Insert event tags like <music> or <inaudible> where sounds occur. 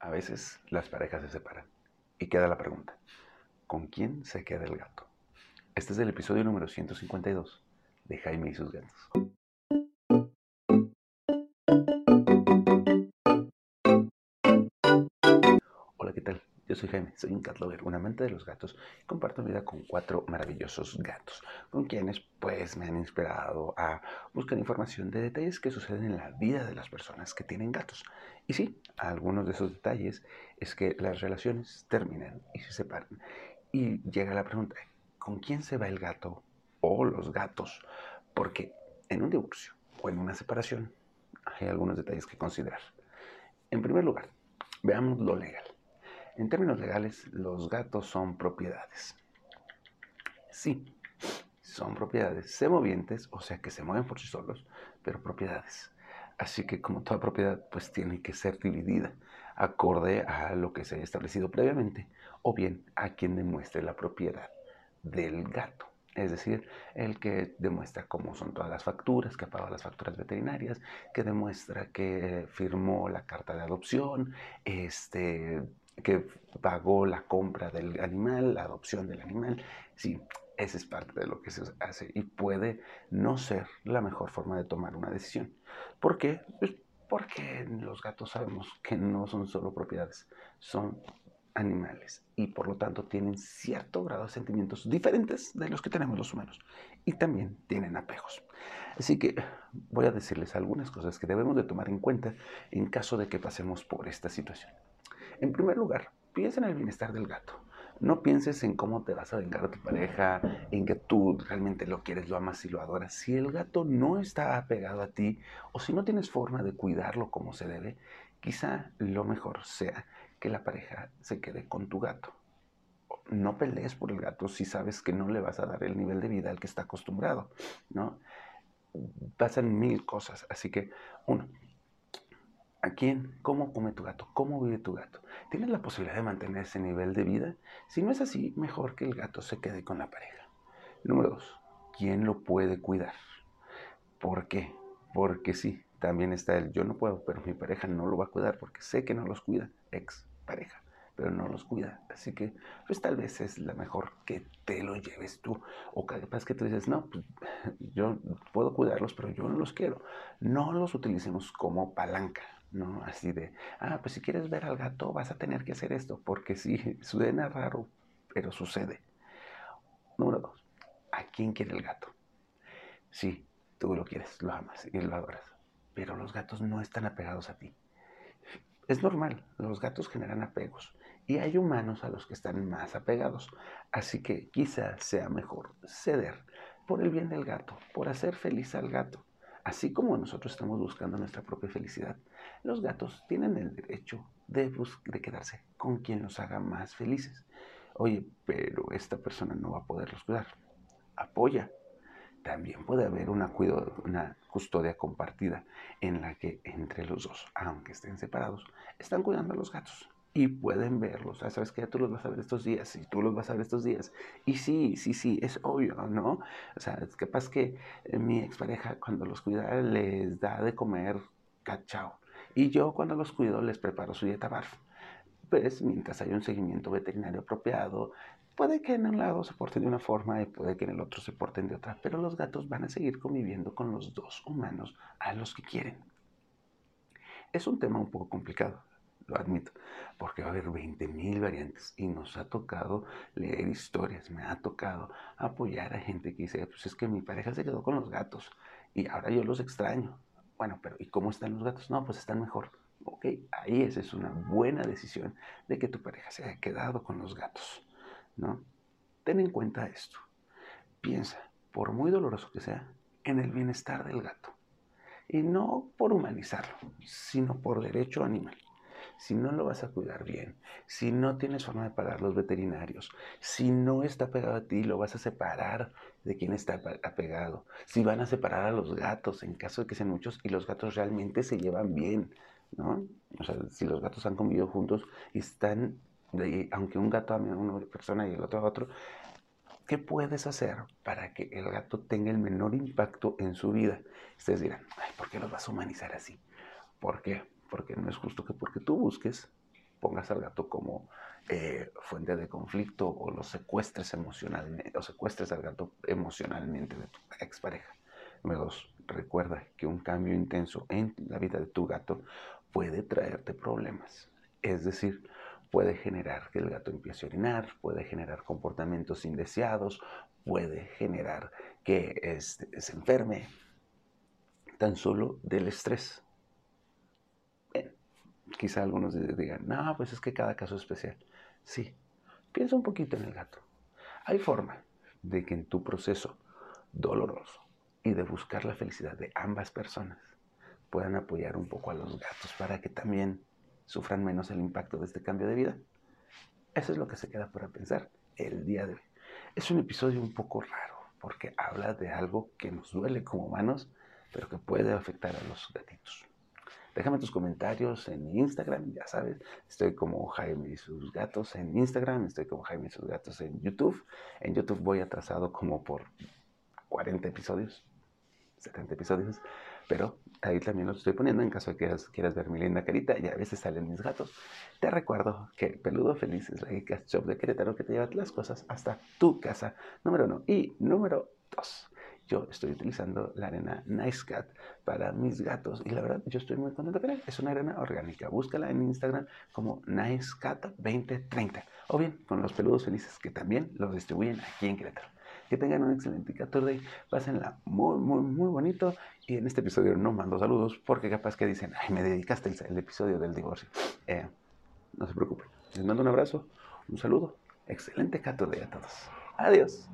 A veces las parejas se separan y queda la pregunta, ¿con quién se queda el gato? Este es el episodio número 152 de Jaime y sus gatos. Soy Jaime, soy un cat lover, un amante de los gatos y comparto mi vida con cuatro maravillosos gatos, con quienes pues me han inspirado a buscar información de detalles que suceden en la vida de las personas que tienen gatos. Y sí, algunos de esos detalles es que las relaciones terminan y se separan. Y llega la pregunta, ¿con quién se va el gato o los gatos? Porque en un divorcio o en una separación hay algunos detalles que considerar. En primer lugar, veamos lo legal. En términos legales, los gatos son propiedades. Sí, son propiedades semovientes, o sea que se mueven por sí solos, pero propiedades. Así que como toda propiedad, pues tiene que ser dividida acorde a lo que se haya establecido previamente, o bien a quien demuestre la propiedad del gato. Es decir, el que demuestra cómo son todas las facturas, que ha pagado las facturas veterinarias, que demuestra que firmó la carta de adopción, este, que pagó la compra del animal, la adopción del animal. Sí, esa es parte de lo que se hace y puede no ser la mejor forma de tomar una decisión. ¿Por qué? Pues porque los gatos sabemos que no son solo propiedades, son animales y por lo tanto tienen cierto grado de sentimientos diferentes de los que tenemos los humanos y también tienen apegos. Así que voy a decirles algunas cosas que debemos de tomar en cuenta en caso de que pasemos por esta situación. En primer lugar, piensa en el bienestar del gato. No pienses en cómo te vas a vengar a tu pareja, en que tú realmente lo quieres, lo amas y lo adoras. Si el gato no está apegado a ti o si no tienes forma de cuidarlo como se debe, quizá lo mejor sea que la pareja se quede con tu gato. No pelees por el gato si sabes que no le vas a dar el nivel de vida al que está acostumbrado, ¿no? Pasan mil cosas, así que uno, ¿A quién? ¿Cómo come tu gato? ¿Cómo vive tu gato? ¿Tienes la posibilidad de mantener ese nivel de vida? Si no es así, mejor que el gato se quede con la pareja. Número dos, ¿quién lo puede cuidar? ¿Por qué? Porque sí, también está el yo no puedo, pero mi pareja no lo va a cuidar porque sé que no los cuida, ex pareja, pero no los cuida. Así que, pues tal vez es la mejor que te lo lleves tú. O capaz que tú dices, no, pues, yo puedo cuidarlos, pero yo no los quiero. No los utilicemos como palanca ¿no? Así de, ah, pues si quieres ver al gato vas a tener que hacer esto, porque sí, <laughs> suena raro, pero sucede. Número dos, ¿a quién quiere el gato? Sí, tú lo quieres, lo amas y lo adoras, pero los gatos no están apegados a ti. Es normal, los gatos generan apegos y hay humanos a los que están más apegados, así que quizás sea mejor ceder por el bien del gato, por hacer feliz al gato. Así como nosotros estamos buscando nuestra propia felicidad, los gatos tienen el derecho de, de quedarse con quien los haga más felices. Oye, pero esta persona no va a poderlos cuidar. Apoya. También puede haber una, una custodia compartida en la que entre los dos, aunque estén separados, están cuidando a los gatos y pueden verlos. Ah, sabes que tú los vas a ver estos días y tú los vas a ver estos días. Y sí, sí, sí, es obvio, ¿no? O sea, es capaz que eh, mi expareja cuando los cuida les da de comer cachao. Y yo cuando los cuido les preparo su dieta barf. Pues mientras hay un seguimiento veterinario apropiado, puede que en un lado se porten de una forma y puede que en el otro se porten de otra, pero los gatos van a seguir conviviendo con los dos humanos a los que quieren. Es un tema un poco complicado, lo admito, porque va a haber 20.000 variantes y nos ha tocado leer historias, me ha tocado apoyar a gente que dice, pues es que mi pareja se quedó con los gatos y ahora yo los extraño. Bueno, pero ¿y cómo están los gatos? No, pues están mejor. Ok, ahí esa es una buena decisión de que tu pareja se haya quedado con los gatos, ¿no? Ten en cuenta esto. Piensa, por muy doloroso que sea, en el bienestar del gato. Y no por humanizarlo, sino por derecho animal si no lo vas a cuidar bien, si no tienes forma de pagar los veterinarios, si no está pegado a ti, lo vas a separar de quien está apegado, si van a separar a los gatos en caso de que sean muchos y los gatos realmente se llevan bien, ¿no? O sea, si los gatos han convivido juntos y están, aunque un gato ame a una persona y el otro a otro, ¿qué puedes hacer para que el gato tenga el menor impacto en su vida? Ustedes dirán, ay, ¿por qué los vas a humanizar así? ¿Por qué? Porque no es justo que porque tú busques pongas al gato como eh, fuente de conflicto o lo secuestres emocionalmente o secuestres al gato emocionalmente de tu expareja. Número dos, recuerda que un cambio intenso en la vida de tu gato puede traerte problemas. Es decir, puede generar que el gato empiece a orinar, puede generar comportamientos indeseados, puede generar que este, se enferme tan solo del estrés. Quizá algunos digan, no, pues es que cada caso es especial. Sí, piensa un poquito en el gato. Hay forma de que en tu proceso doloroso y de buscar la felicidad de ambas personas puedan apoyar un poco a los gatos para que también sufran menos el impacto de este cambio de vida. Eso es lo que se queda para pensar el día de hoy. Es un episodio un poco raro porque habla de algo que nos duele como humanos, pero que puede afectar a los gatitos. Déjame tus comentarios en Instagram, ya sabes, estoy como Jaime y sus gatos en Instagram, estoy como Jaime y sus gatos en YouTube. En YouTube voy atrasado como por 40 episodios, 70 episodios, pero ahí también los estoy poniendo en caso de que quieras, ver mi linda carita y a veces salen mis gatos. Te recuerdo que Peludo Feliz es la Geekast Shop de Querétaro que te lleva las cosas hasta tu casa, número uno. Y número dos, yo estoy utilizando la arena Nice Cat para mis gatos y la verdad yo estoy muy contento con él. Es una arena orgánica. Búscala en Instagram como Nice Cat 2030 o bien con los peludos felices que también los distribuyen aquí en Querétaro. Que tengan un excelente 14 pásenla muy, muy, muy bonito. Y en este episodio no mando saludos porque capaz que dicen, ay, me dedicaste el, episodio del divorcio. Eh, no se preocupen. Les mando un abrazo, un saludo. Excelente 14 a todos. Adiós.